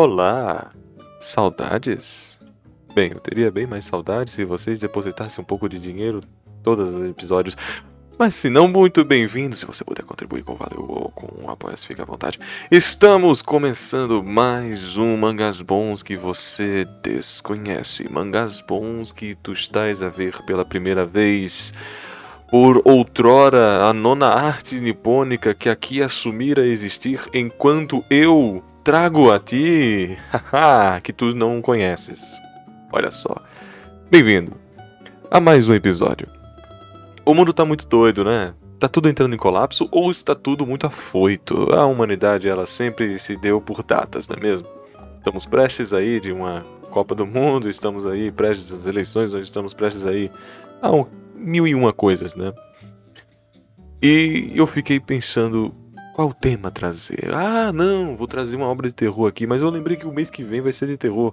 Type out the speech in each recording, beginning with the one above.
Olá! Saudades? Bem, eu teria bem mais saudades se vocês depositassem um pouco de dinheiro todos os episódios. Mas se não, muito bem-vindo. Se você puder contribuir com Valeu ou com um apoio, fique à vontade. Estamos começando mais um Mangás Bons que você desconhece. Mangás Bons que tu estás a ver pela primeira vez. Por outrora, a nona arte nipônica que aqui assumir a existir enquanto eu trago a ti, que tu não conheces. Olha só. Bem-vindo a mais um episódio. O mundo tá muito doido, né? Tá tudo entrando em colapso ou está tudo muito afoito? A humanidade, ela sempre se deu por datas, não é mesmo? Estamos prestes aí de uma Copa do Mundo, estamos aí prestes às eleições, nós estamos prestes aí a um, mil e uma coisas, né? E eu fiquei pensando, qual tema trazer? Ah, não, vou trazer uma obra de terror aqui, mas eu lembrei que o mês que vem vai ser de terror.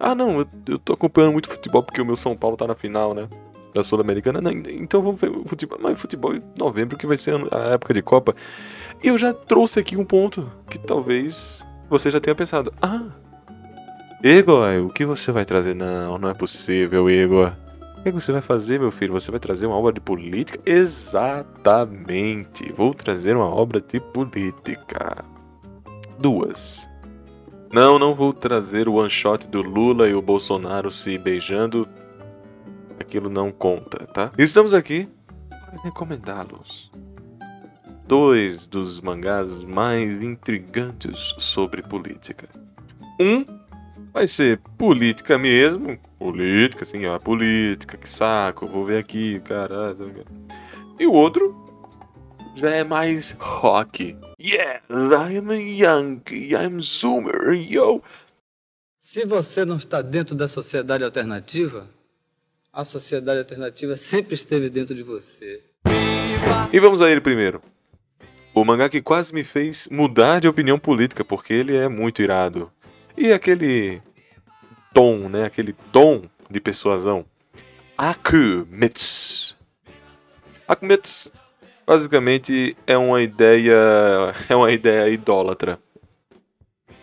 Ah, não, eu, eu tô acompanhando muito futebol porque o meu São Paulo tá na final, né? Da Sul-Americana. Então vamos ver futebol. Mas futebol em novembro, que vai ser a época de Copa. E eu já trouxe aqui um ponto que talvez você já tenha pensado. Ah, Igor, o que você vai trazer? Não, não é possível, Igor. O que você vai fazer, meu filho? Você vai trazer uma obra de política? Exatamente. Vou trazer uma obra de política. Duas. Não, não vou trazer o one shot do Lula e o Bolsonaro se beijando. Aquilo não conta, tá? Estamos aqui para recomendá-los. Dois dos mangás mais intrigantes sobre política. Um vai ser política mesmo. Política, assim, ó, política, que saco, vou ver aqui, caralho. E o outro já é mais rock. Yes, I am a Yankee, I'm Zoomer, yo. Se você não está dentro da sociedade alternativa, a sociedade alternativa sempre esteve dentro de você. E vamos a ele primeiro. O mangá que quase me fez mudar de opinião política, porque ele é muito irado. E aquele tom, né? Aquele tom de persuasão. Akumetsu. Akumetsu basicamente é uma ideia, é uma ideia idólatra.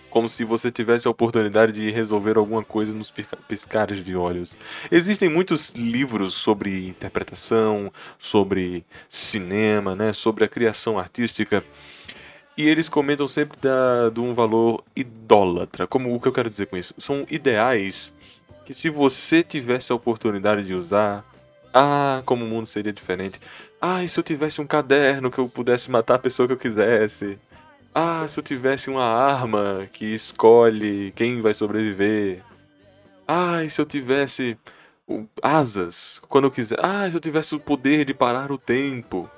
Como se você tivesse a oportunidade de resolver alguma coisa nos piscares de olhos. Existem muitos livros sobre interpretação, sobre cinema, né, sobre a criação artística. E eles comentam sempre da, de um valor idólatra. Como o que eu quero dizer com isso? São ideais que se você tivesse a oportunidade de usar, ah, como o mundo seria diferente. Ah, e se eu tivesse um caderno que eu pudesse matar a pessoa que eu quisesse? Ah, se eu tivesse uma arma que escolhe quem vai sobreviver? Ah, e se eu tivesse asas quando eu quiser? Ah, se eu tivesse o poder de parar o tempo?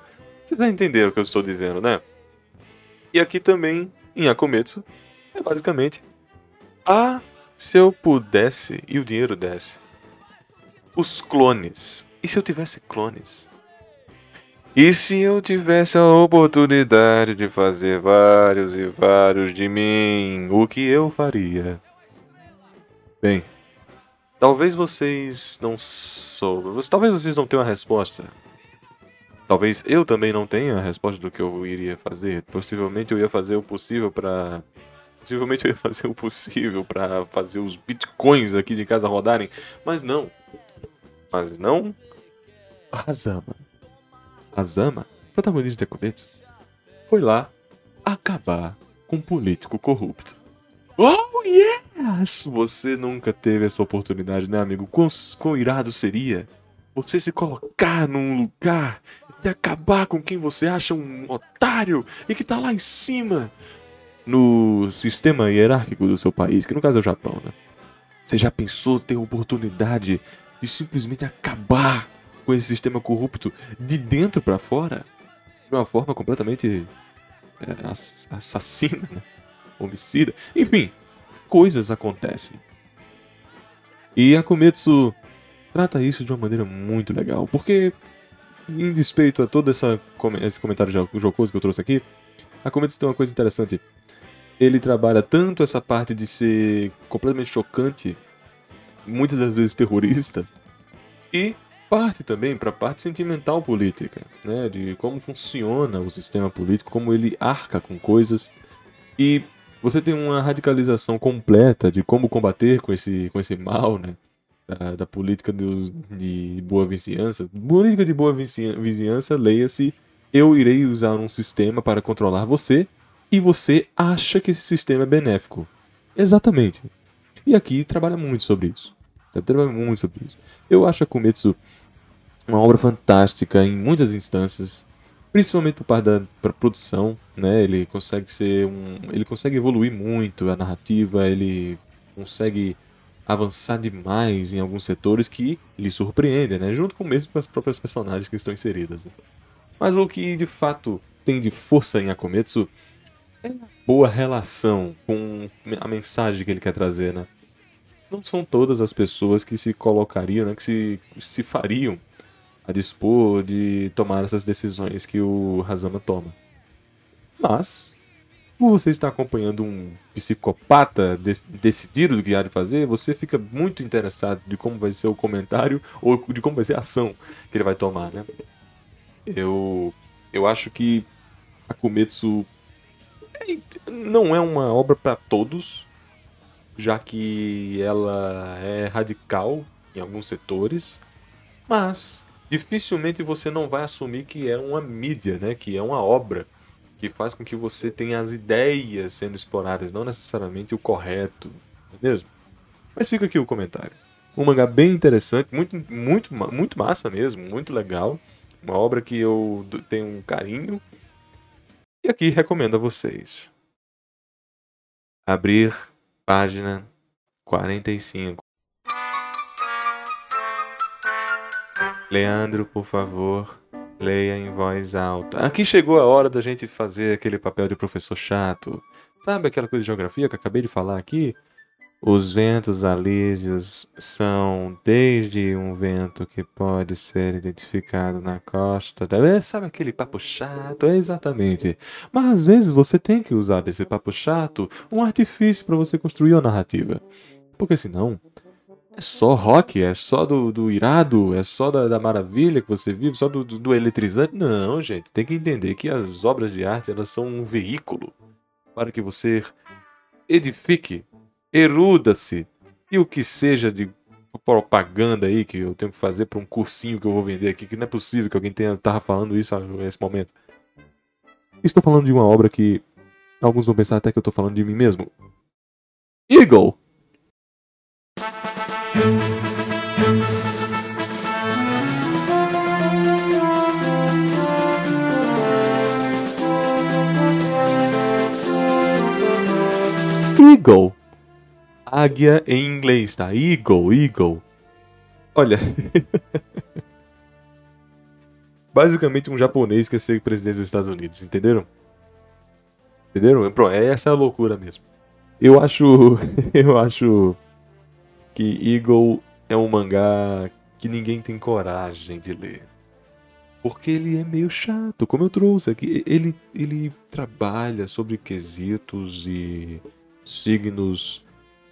Vocês já entenderam o que eu estou dizendo, né? E aqui também, em Akometsu, é basicamente: Ah, se eu pudesse e o dinheiro desse. Os clones. E se eu tivesse clones? E se eu tivesse a oportunidade de fazer vários e vários de mim, o que eu faria? Bem, talvez vocês não soubam, talvez vocês não tenham a resposta Talvez eu também não tenha a resposta do que eu iria fazer. Possivelmente eu ia fazer o possível para Possivelmente eu ia fazer o possível para fazer os bitcoins aqui de casa rodarem, mas não. Mas não. Azama. Azama, protagonista de Cometos, foi lá acabar com um político corrupto. Oh, yes! Você nunca teve essa oportunidade, né, amigo? Quão, quão irado seria você se colocar num lugar e acabar com quem você acha um otário e que tá lá em cima no sistema hierárquico do seu país, que no caso é o Japão, né? Você já pensou ter a oportunidade de simplesmente acabar com esse sistema corrupto de dentro para fora? De uma forma completamente é, assassina, né? homicida. Enfim, coisas acontecem. E a Kometsu trata isso de uma maneira muito legal, porque em despeito a todo essa, esse comentário jocoso que eu trouxe aqui, a Cometos tem uma coisa interessante. Ele trabalha tanto essa parte de ser completamente chocante, muitas das vezes terrorista, e parte também para a parte sentimental política, né, de como funciona o sistema político, como ele arca com coisas e você tem uma radicalização completa de como combater com esse, com esse mal, né? Da, da política do, de boa vizinhança. Política de boa vizinhança, leia-se: eu irei usar um sistema para controlar você e você acha que esse sistema é benéfico. Exatamente. E aqui trabalha muito sobre isso. Trabalha muito sobre isso. Eu acho a Kumetsu uma obra fantástica em muitas instâncias principalmente por parte da produção, né? Ele consegue ser um, ele consegue evoluir muito a narrativa, ele consegue avançar demais em alguns setores que lhe surpreendem, né? Junto com mesmo com as próprias personagens que estão inseridas. Né? Mas o que de fato tem de força em Akometsu é a boa relação com a mensagem que ele quer trazer, né? Não são todas as pessoas que se colocariam, né, que se, se fariam a dispor de tomar essas decisões que o Hazama toma. Mas, por você estar acompanhando um psicopata decidido do que há de fazer, você fica muito interessado de como vai ser o comentário ou de como vai ser a ação que ele vai tomar, né? Eu, eu acho que a é, não é uma obra para todos, já que ela é radical em alguns setores, mas dificilmente você não vai assumir que é uma mídia, né? Que é uma obra que faz com que você tenha as ideias sendo exploradas, não necessariamente o correto, não é mesmo? Mas fica aqui o comentário. Um mangá bem interessante, muito, muito, muito massa mesmo, muito legal. Uma obra que eu tenho um carinho. E aqui recomendo a vocês. Abrir página 45. Leandro, por favor, leia em voz alta. Aqui chegou a hora da gente fazer aquele papel de professor chato. Sabe aquela coisa de geografia que acabei de falar aqui? Os ventos alísios são desde um vento que pode ser identificado na costa. Da... Sabe aquele papo chato? É exatamente. Mas às vezes você tem que usar desse papo chato um artifício para você construir a narrativa. Porque senão é só rock, é só do, do irado, é só da, da maravilha que você vive, só do, do, do, eletrizante. Não, gente, tem que entender que as obras de arte elas são um veículo para que você edifique, eruda-se e o que seja de propaganda aí que eu tenho que fazer para um cursinho que eu vou vender aqui, que não é possível que alguém tenha tava falando isso nesse momento. Estou falando de uma obra que alguns vão pensar até que eu estou falando de mim mesmo. Eagle Eagle. Águia em inglês, tá? Eagle, eagle. Olha. Basicamente um japonês quer ser presidente dos Estados Unidos, entenderam? Entenderam? Pronto, essa é a loucura mesmo. Eu acho. Eu acho que Eagle é um mangá que ninguém tem coragem de ler. Porque ele é meio chato, como eu trouxe aqui. Ele, ele trabalha sobre quesitos e signos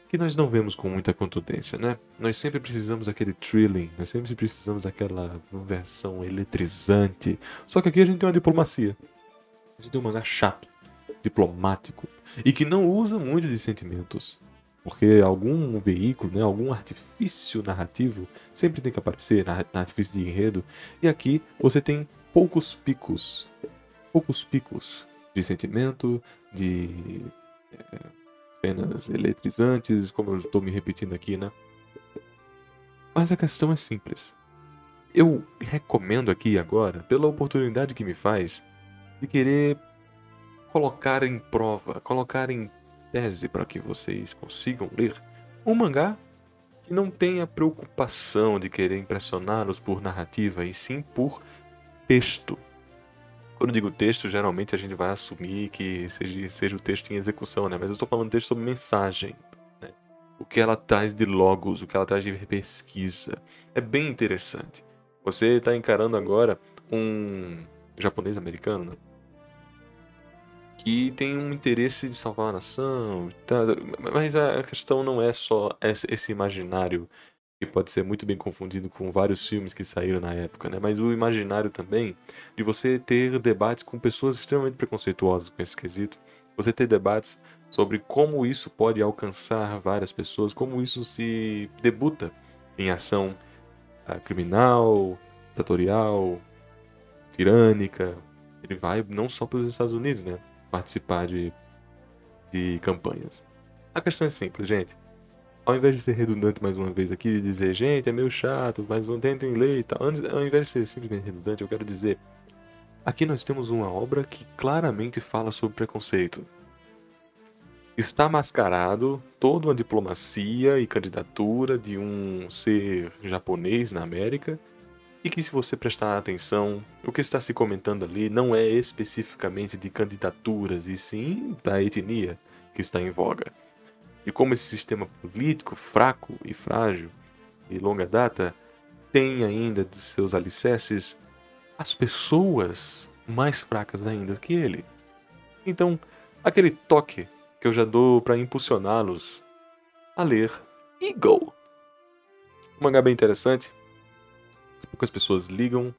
que nós não vemos com muita contundência, né? Nós sempre precisamos daquele thrilling, nós sempre precisamos daquela versão eletrizante. Só que aqui a gente tem uma diplomacia. A gente tem um mangá chato, diplomático e que não usa muito de sentimentos. Porque algum veículo, né, algum artifício narrativo sempre tem que aparecer artifício de enredo. E aqui você tem poucos picos, poucos picos de sentimento, de é, cenas eletrizantes, como eu estou me repetindo aqui, né? Mas a questão é simples. Eu recomendo aqui agora, pela oportunidade que me faz, de querer colocar em prova, colocar em tese para que vocês consigam ler um mangá que não tenha preocupação de querer impressioná-los por narrativa e sim por texto. Quando digo texto, geralmente a gente vai assumir que seja, seja o texto em execução, né? Mas eu estou falando texto sobre mensagem. Né? O que ela traz de logos, o que ela traz de pesquisa. É bem interessante. Você está encarando agora um japonês americano, né? Que tem um interesse de salvar a nação. Tá, mas a questão não é só esse imaginário que pode ser muito bem confundido com vários filmes que saíram na época, né? Mas o imaginário também de você ter debates com pessoas extremamente preconceituosas com esse quesito, você ter debates sobre como isso pode alcançar várias pessoas, como isso se debuta em ação uh, criminal, ditatorial, tirânica. Ele vai não só pelos Estados Unidos, né? Participar de, de campanhas. A questão é simples, gente. Ao invés de ser redundante mais uma vez aqui e dizer, gente, é meio chato, mas tentem ler e tal. Ao invés de ser simplesmente redundante, eu quero dizer. Aqui nós temos uma obra que claramente fala sobre preconceito está mascarado toda uma diplomacia e candidatura de um ser japonês na América, e que, se você prestar atenção, o que está se comentando ali não é especificamente de candidaturas, e sim da etnia que está em voga. E como esse sistema político fraco e frágil e longa data tem ainda de seus alicerces as pessoas mais fracas ainda que ele. Então, aquele toque que eu já dou para impulsioná-los a ler Eagle. Um mangá interessante, que poucas pessoas ligam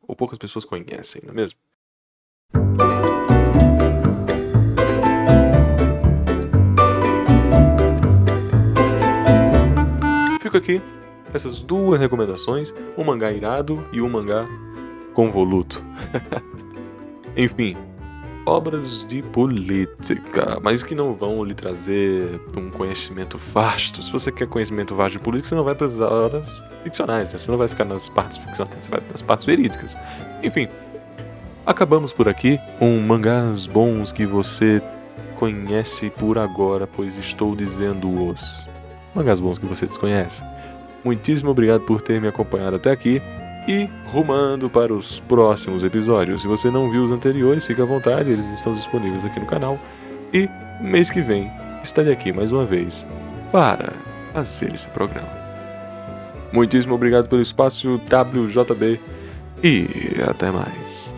ou poucas pessoas conhecem, não é mesmo? Fico aqui essas duas recomendações, um mangá irado e um mangá convoluto. Enfim, obras de política, mas que não vão lhe trazer um conhecimento vasto. Se você quer conhecimento vasto de política, você não vai para as horas ficcionais, né? você não vai ficar nas partes ficcionais, você vai nas partes verídicas. Enfim, acabamos por aqui com mangás bons que você conhece por agora, pois estou dizendo-os. Mangás bons que você desconhece. Muitíssimo obrigado por ter me acompanhado até aqui e rumando para os próximos episódios. Se você não viu os anteriores, fique à vontade, eles estão disponíveis aqui no canal. E mês que vem estarei aqui mais uma vez para fazer esse programa. Muitíssimo obrigado pelo espaço WJB e até mais.